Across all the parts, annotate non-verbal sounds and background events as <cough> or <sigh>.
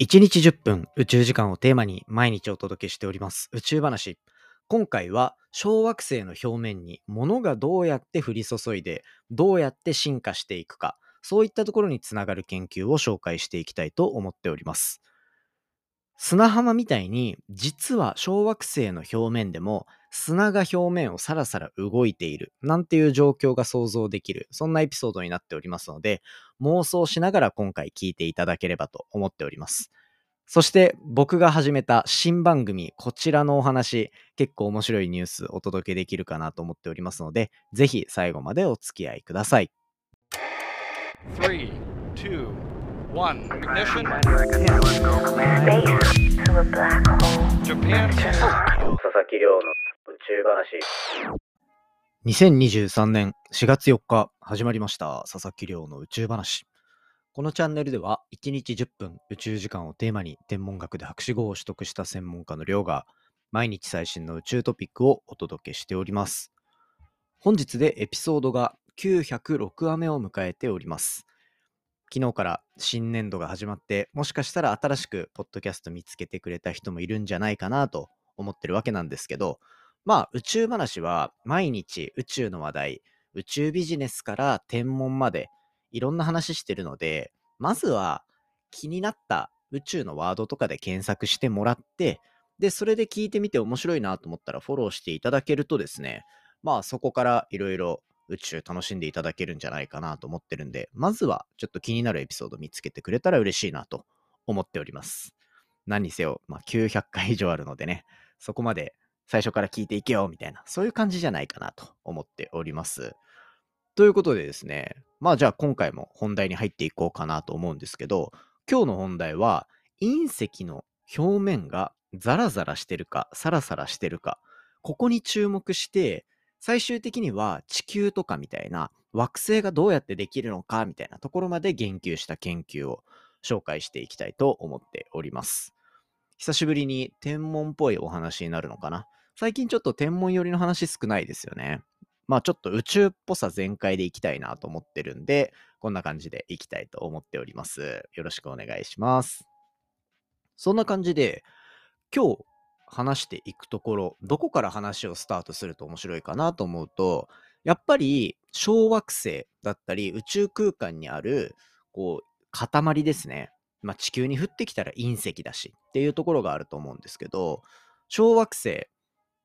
1日10分宇宙時間をテーマに毎日お届けしております宇宙話。今回は小惑星の表面に物がどうやって降り注いでどうやって進化していくかそういったところにつながる研究を紹介していきたいと思っております。砂浜みたいに実は小惑星の表面でも砂が表面をさらさら動いているなんていう状況が想像できるそんなエピソードになっておりますので妄想しながら今回聞いていただければと思っております。そして僕が始めた新番組こちらのお話結構面白いニュースお届けできるかなと思っておりますのでぜひ最後までお付き合いください。3 2 One, ignition. Japan. 佐々木亮の宇宙話。2023年4月4日始まりました佐々木亮の宇宙話。このチャンネルでは1日10分宇宙時間をテーマに天文学で博士号を取得した専門家の亮が毎日最新の宇宙トピックをお届けしております。本日でエピソードが906話目を迎えております。昨日から新年度が始まって、もしかしたら新しくポッドキャスト見つけてくれた人もいるんじゃないかなと思ってるわけなんですけど、まあ宇宙話は毎日宇宙の話題、宇宙ビジネスから天文までいろんな話してるので、まずは気になった宇宙のワードとかで検索してもらって、で、それで聞いてみて面白いなと思ったらフォローしていただけるとですね、まあそこからいろいろ宇宙楽しんでいただけるんじゃないかなと思ってるんで、まずはちょっと気になるエピソード見つけてくれたら嬉しいなと思っております。何にせよ、まあ、900回以上あるのでね、そこまで最初から聞いていけよみたいな、そういう感じじゃないかなと思っております。ということでですね、まあじゃあ今回も本題に入っていこうかなと思うんですけど、今日の本題は隕石の表面がザラザラしてるか、サラサラしてるか、ここに注目して、最終的には地球とかみたいな惑星がどうやってできるのかみたいなところまで言及した研究を紹介していきたいと思っております。久しぶりに天文っぽいお話になるのかな？最近ちょっと天文寄りの話少ないですよね。まあちょっと宇宙っぽさ全開でいきたいなと思ってるんで、こんな感じでいきたいと思っております。よろしくお願いします。そんな感じで、今日話していくところ、どこから話をスタートすると面白いかなと思うと、やっぱり小惑星だったり宇宙空間にあるこう塊ですね。まあ、地球に降ってきたら隕石だしっていうところがあると思うんですけど、小惑星、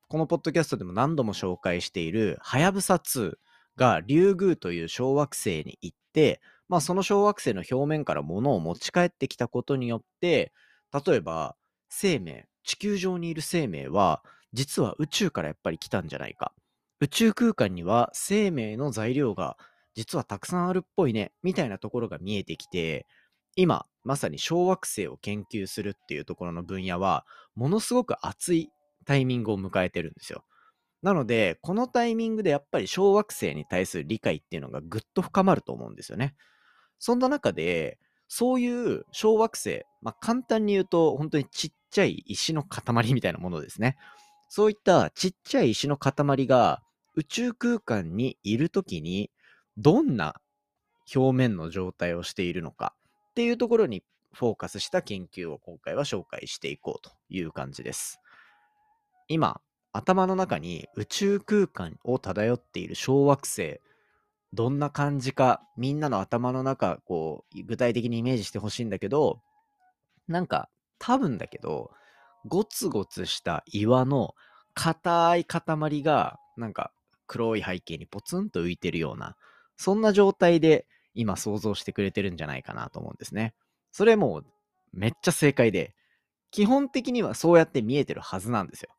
このポッドキャストでも何度も紹介しているはやぶさ2がリュウグウという小惑星に行って、まあ、その小惑星の表面から物を持ち帰ってきたことによって、例えば生命、地球上にいる生命は、実は宇宙からやっぱり来たんじゃないか。宇宙空間には生命の材料が実はたくさんあるっぽいね、みたいなところが見えてきて、今、まさに小惑星を研究するっていうところの分野は、ものすごく熱いタイミングを迎えてるんですよ。なので、このタイミングでやっぱり小惑星に対する理解っていうのがぐっと深まると思うんですよね。そんな中で、そういう小惑星、まあ、簡単に言うと、本当にちっちゃい石の塊みたいなものですね。そういったちっちゃい石の塊が宇宙空間にいるときに、どんな表面の状態をしているのかっていうところにフォーカスした研究を今回は紹介していこうという感じです。今、頭の中に宇宙空間を漂っている小惑星どんな感じか、みんなの頭の中、こう、具体的にイメージしてほしいんだけど、なんか、多分だけど、ゴツゴツした岩の硬い塊が、なんか、黒い背景にポツンと浮いてるような、そんな状態で今想像してくれてるんじゃないかなと思うんですね。それもめっちゃ正解で、基本的にはそうやって見えてるはずなんですよ。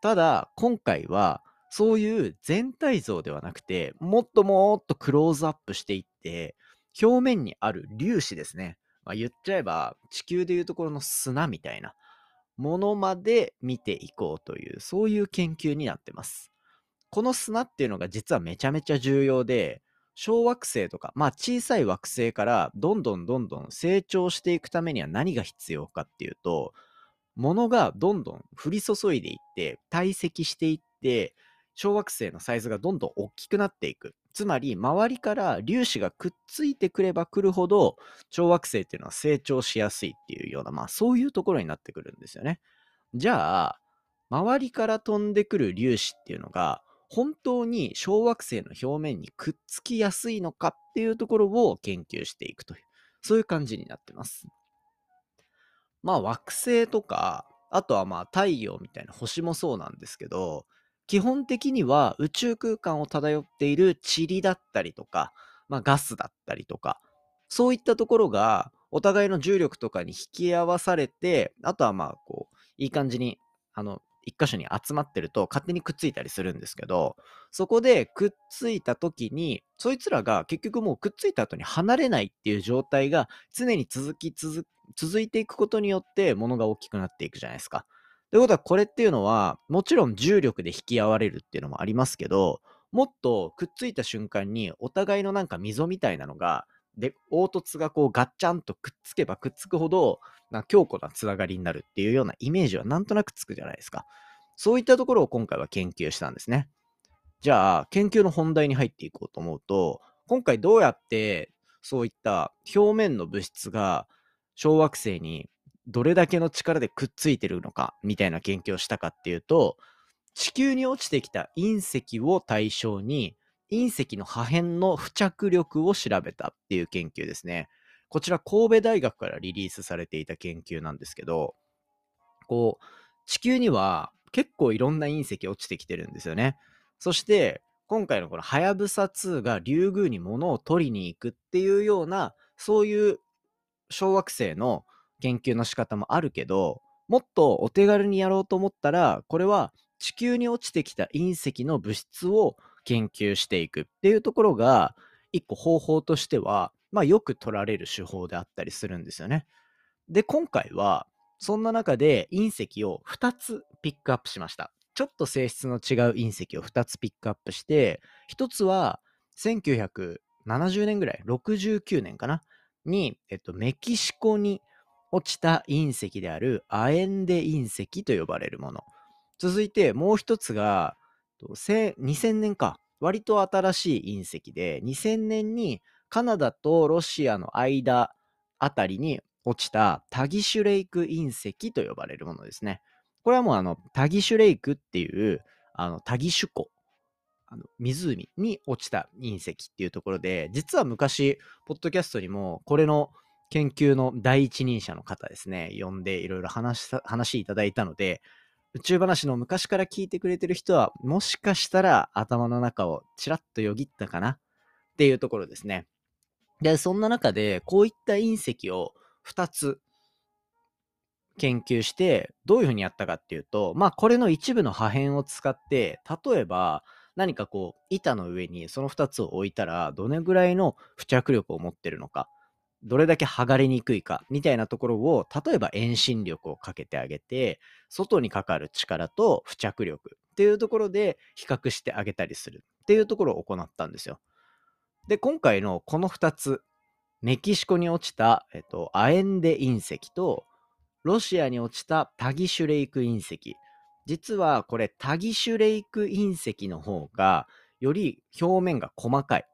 ただ、今回は、そういう全体像ではなくて、もっともっとクローズアップしていって、表面にある粒子ですね。まあ、言っちゃえば、地球でいうところの砂みたいなものまで見ていこうという、そういう研究になってます。この砂っていうのが実はめちゃめちゃ重要で、小惑星とか、まあ小さい惑星からどんどんどんどん成長していくためには何が必要かっていうと、物がどんどん降り注いでいって、堆積していって、小惑星のサイズがどんどん大きくなっていく。つまり、周りから粒子がくっついてくればくるほど、小惑星っていうのは成長しやすいっていうような、まあそういうところになってくるんですよね。じゃあ、周りから飛んでくる粒子っていうのが、本当に小惑星の表面にくっつきやすいのかっていうところを研究していくという、そういう感じになってます。まあ惑星とか、あとはまあ太陽みたいな星もそうなんですけど、基本的には宇宙空間を漂っている塵だったりとか、まあ、ガスだったりとか、そういったところがお互いの重力とかに引き合わされて、あとはまあこう、いい感じに、あの、一箇所に集まってると勝手にくっついたりするんですけど、そこでくっついた時に、そいつらが結局もうくっついた後に離れないっていう状態が常に続き続、続いていくことによって物が大きくなっていくじゃないですか。ということは、これっていうのは、もちろん重力で引き合われるっていうのもありますけど、もっとくっついた瞬間に、お互いのなんか溝みたいなのが、で、凹凸がこうガッチャンとくっつけばくっつくほど、な強固なつながりになるっていうようなイメージはなんとなくつくじゃないですか。そういったところを今回は研究したんですね。じゃあ、研究の本題に入っていこうと思うと、今回どうやってそういった表面の物質が小惑星にどれだけの力でくっついてるのかみたいな研究をしたかっていうと地球に落ちてきた隕石を対象に隕石の破片の付着力を調べたっていう研究ですね。こちら神戸大学からリリースされていた研究なんですけど、こう、地球には結構いろんな隕石落ちてきてるんですよね。そして、今回のこのはやぶさ2がリュウグウに物を取りに行くっていうような、そういう小惑星の研究の仕方もあるけど、もっとお手軽にやろうと思ったら、これは地球に落ちてきた隕石の物質を研究していくっていうところが、一個方法としては、まあよく取られる手法であったりするんですよね。で、今回は、そんな中で隕石を2つピックアップしました。ちょっと性質の違う隕石を2つピックアップして、1つは1970年ぐらい、69年かな、に、えっと、メキシコに落ちた隕石であるアエンデ隕石と呼ばれるもの。続いてもう一つが、2000年か。割と新しい隕石で、2000年にカナダとロシアの間あたりに落ちたタギシュレイク隕石と呼ばれるものですね。これはもうあのタギシュレイクっていうあのタギシュ湖あの湖に落ちた隕石っていうところで実は昔ポッドキャストにもこれの研究の第一人者の方ですね、呼んでいろいろ話話いただいたので、宇宙話の昔から聞いてくれてる人は、もしかしたら頭の中をちらっとよぎったかな？っていうところですね。で、そんな中で、こういった隕石を2つ研究して、どういうふうにやったかっていうと、まあ、これの一部の破片を使って、例えば、何かこう、板の上にその2つを置いたら、どれぐらいの付着力を持ってるのか。どれだけ剥がれにくいかみたいなところを例えば遠心力をかけてあげて外にかかる力と付着力っていうところで比較してあげたりするっていうところを行ったんですよ。で今回のこの2つメキシコに落ちた、えっと、アエンデ隕石とロシアに落ちたタギシュレイク隕石実はこれタギシュレイク隕石の方がより表面が細かい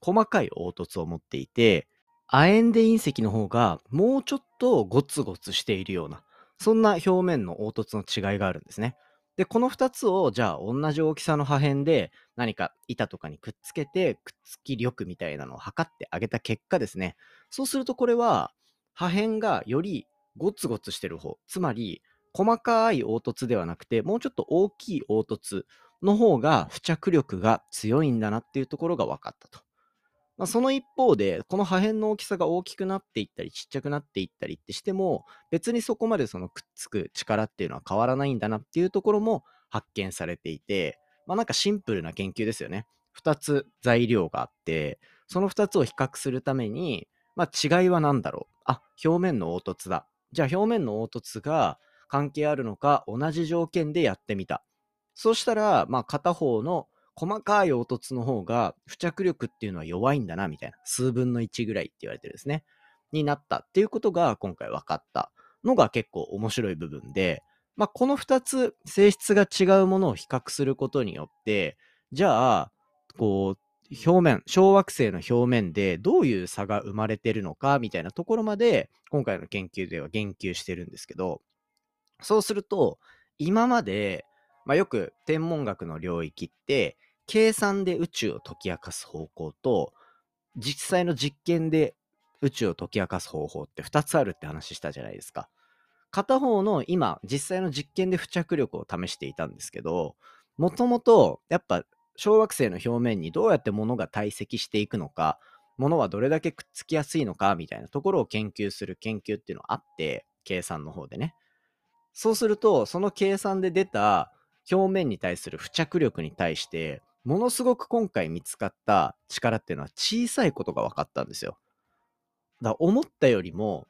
細かい凹凸を持っていて亜鉛で隕石の方がもうちょっとゴツゴツしているような、そんな表面の凹凸の違いがあるんですね。で、この2つをじゃあ同じ大きさの破片で何か板とかにくっつけてくっつき力みたいなのを測ってあげた結果ですね。そうするとこれは破片がよりゴツゴツしてる方、つまり細かい凹凸ではなくてもうちょっと大きい凹凸の方が付着力が強いんだなっていうところが分かったと。まあ、その一方で、この破片の大きさが大きくなっていったり、ちっちゃくなっていったりってしても、別にそこまでそのくっつく力っていうのは変わらないんだなっていうところも発見されていて、まあなんかシンプルな研究ですよね。2つ材料があって、その2つを比較するために、まあ違いは何だろう。あ、表面の凹凸だ。じゃあ表面の凹凸が関係あるのか同じ条件でやってみた。そうしたら、まあ片方の細かい凹凸の方が付着力っていうのは弱いんだな、みたいな。数分の1ぐらいって言われてるですね。になったっていうことが今回分かったのが結構面白い部分で、まあ、この2つ性質が違うものを比較することによってじゃあこう表面小惑星の表面でどういう差が生まれてるのかみたいなところまで今回の研究では言及してるんですけどそうすると今まで、まあ、よく天文学の領域って計算で宇宙を解き明かす方向と実際の実験で宇宙を解き明かす方法って2つあるって話したじゃないですか。片方の今実際の実験で付着力を試していたんですけどもともとやっぱ小惑星の表面にどうやって物が堆積していくのか物はどれだけくっつきやすいのかみたいなところを研究する研究っていうのがあって計算の方でねそうするとその計算で出た表面に対する付着力に対してものすごく今回見つかった力っていうのは小さいことが分かったんですよ。だ思ったよりも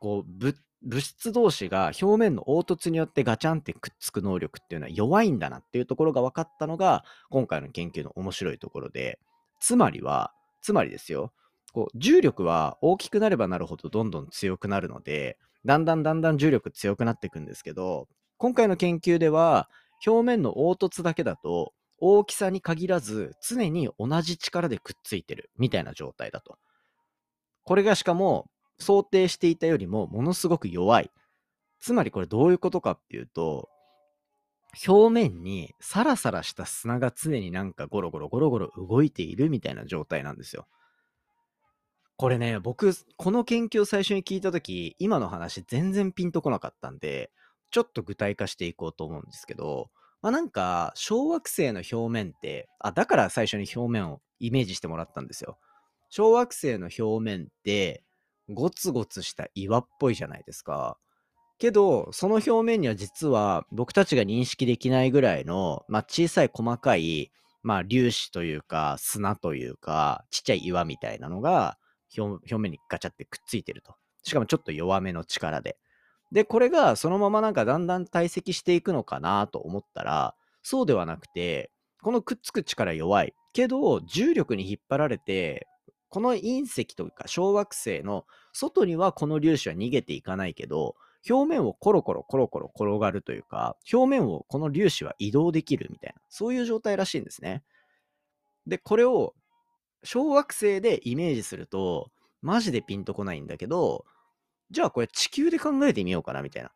こう物質同士が表面の凹凸によってガチャンってくっつく能力っていうのは弱いんだなっていうところが分かったのが今回の研究の面白いところでつまりはつまりですよこう重力は大きくなればなるほどどんどん強くなるのでだんだんだんだん重力強くなっていくんですけど今回の研究では表面の凹凸だけだと大きさに限らず常に同じ力でくっついてるみたいな状態だと。これがしかも想定していたよりもものすごく弱い。つまりこれどういうことかっていうと、表面にサラサラした砂が常になんかゴロゴロゴロゴロ動いているみたいな状態なんですよ。これね、僕、この研究を最初に聞いたとき、今の話全然ピンとこなかったんで、ちょっと具体化していこうと思うんですけど、まあ、なんか、小惑星の表面って、あ、だから最初に表面をイメージしてもらったんですよ。小惑星の表面って、ゴツゴツした岩っぽいじゃないですか。けど、その表面には実は僕たちが認識できないぐらいの、まあ、小さい細かい、まあ、粒子というか砂というかちっちゃい岩みたいなのが表面にガチャってくっついてると。しかもちょっと弱めの力で。で、これがそのままなんかだんだん堆積していくのかなと思ったら、そうではなくて、このくっつく力弱い。けど、重力に引っ張られて、この隕石というか小惑星の外にはこの粒子は逃げていかないけど、表面をコロコロコロコロ転がるというか、表面をこの粒子は移動できるみたいな、そういう状態らしいんですね。で、これを小惑星でイメージすると、マジでピンとこないんだけど、じゃあこれ地球で考えてみようかなみたいな。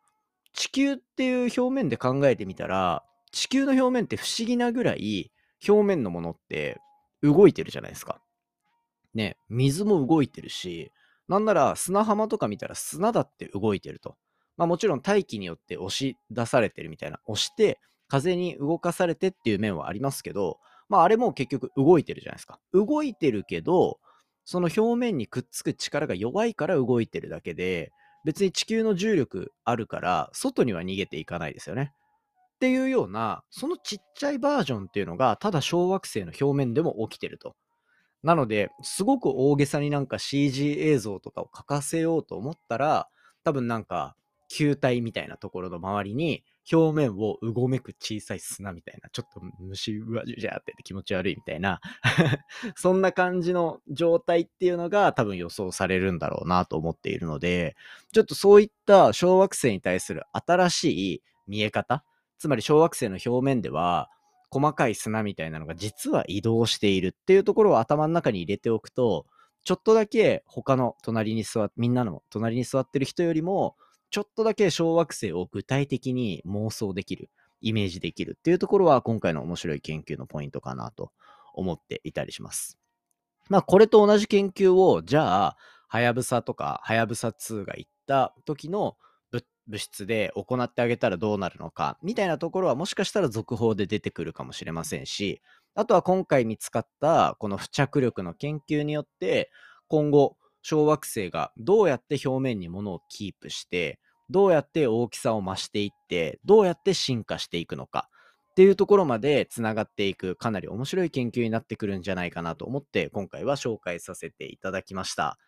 地球っていう表面で考えてみたら、地球の表面って不思議なぐらい表面のものって動いてるじゃないですか。ね、水も動いてるし、なんなら砂浜とか見たら砂だって動いてると。まあもちろん大気によって押し出されてるみたいな、押して風に動かされてっていう面はありますけど、まああれも結局動いてるじゃないですか。動いてるけど、その表面にくっつく力が弱いから動いてるだけで、別に地球の重力あるから、外には逃げていかないですよね。っていうような、そのちっちゃいバージョンっていうのが、ただ小惑星の表面でも起きてると。なので、すごく大げさになんか CG 映像とかを書かせようと思ったら、多分なんか球体みたいなところの周りに表面をうごめく小さい砂みたいな、ちょっと虫うわじゅじゃって気持ち悪いみたいな <laughs> そんな感じの状態っていうのが多分予想されるんだろうなと思っているので、ちょっとそういった小惑星に対する新しい見え方、つまり小惑星の表面では細かい砂みたいなのが実は移動しているっていうところを頭の中に入れておくと、ちょっとだけ他の隣に座っ、みんなの隣に座ってる人よりも、ちょっとだけ小惑星を具体的に妄想できる、イメージできるっていうところは今回の面白い研究のポイントかなと思っていたりします。まあこれと同じ研究を、じゃあ、はやぶさとか、はやぶさ2が行った時の物質で行ってあげたらどうなるのかみたいなところはもしかしたら続報で出てくるかもしれませんしあとは今回見つかったこの付着力の研究によって今後小惑星がどうやって表面に物をキープしてどうやって大きさを増していってどうやって進化していくのかっていうところまでつながっていくかなり面白い研究になってくるんじゃないかなと思って今回は紹介させていただきました。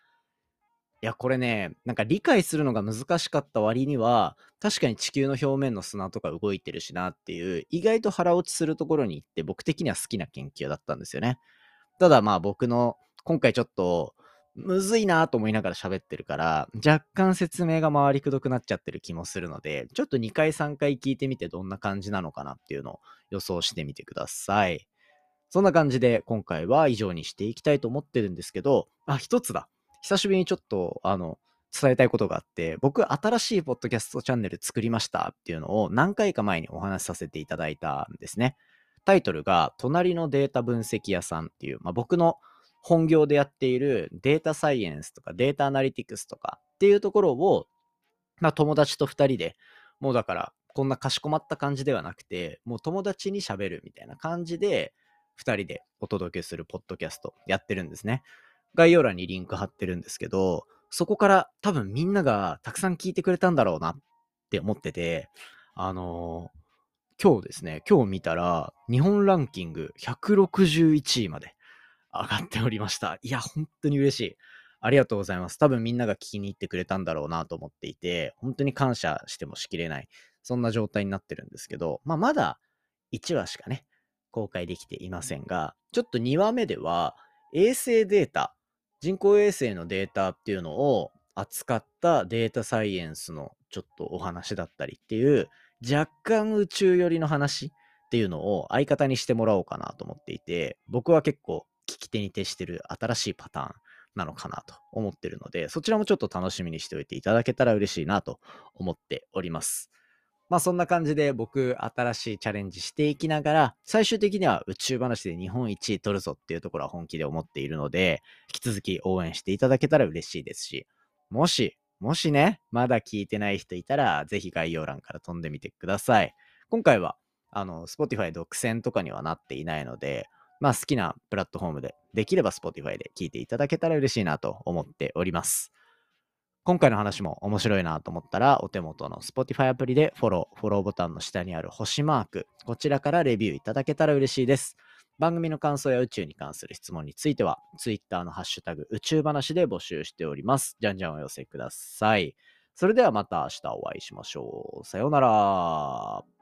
いや、これね、なんか理解するのが難しかった割には、確かに地球の表面の砂とか動いてるしなっていう、意外と腹落ちするところに行って、僕的には好きな研究だったんですよね。ただまあ僕の、今回ちょっとむずいなと思いながら喋ってるから、若干説明が回りくどくなっちゃってる気もするので、ちょっと2回3回聞いてみてどんな感じなのかなっていうのを予想してみてください。そんな感じで今回は以上にしていきたいと思ってるんですけど、あ、一つだ。久しぶりにちょっと、あの、伝えたいことがあって、僕、新しいポッドキャストチャンネル作りましたっていうのを何回か前にお話しさせていただいたんですね。タイトルが、隣のデータ分析屋さんっていう、まあ、僕の本業でやっているデータサイエンスとかデータアナリティクスとかっていうところを、まあ、友達と2人でもうだからこんなかしこまった感じではなくてもう友達に喋るみたいな感じで2人でお届けするポッドキャストやってるんですね。概要欄にリンク貼ってるんですけどそこから多分みんながたくさん聞いてくれたんだろうなって思っててあのー今日ですね今日見たら日本ランキング161位まで上がっておりました。いや、本当に嬉しい。ありがとうございます。多分みんなが聞きに行ってくれたんだろうなと思っていて、本当に感謝してもしきれない、そんな状態になってるんですけど、まあ、まだ1話しかね、公開できていませんが、ちょっと2話目では、衛星データ、人工衛星のデータっていうのを扱ったデータサイエンスのちょっとお話だったりっていう、若干宇宙寄りの話っていうのを相方にしてもらおうかなと思っていて、僕は結構手に徹してる新しいパターンなのかなと思ってるので、そちらもちょっと楽しみにしておいていただけたら嬉しいなと思っております。まあそんな感じで僕新しいチャレンジしていきながら、最終的には宇宙話で日本一位取るぞっていうところは本気で思っているので、引き続き応援していただけたら嬉しいですし、もし、もしね、まだ聞いてない人いたら、ぜひ概要欄から飛んでみてください。今回は、あの、Spotify 独占とかにはなっていないので、まあ好きなプラットフォームで、できれば Spotify で聞いていただけたら嬉しいなと思っております。今回の話も面白いなと思ったら、お手元の Spotify アプリでフォロー、フォローボタンの下にある星マーク、こちらからレビューいただけたら嬉しいです。番組の感想や宇宙に関する質問については、Twitter のハッシュタグ宇宙話で募集しております。じゃんじゃんお寄せください。それではまた明日お会いしましょう。さようなら。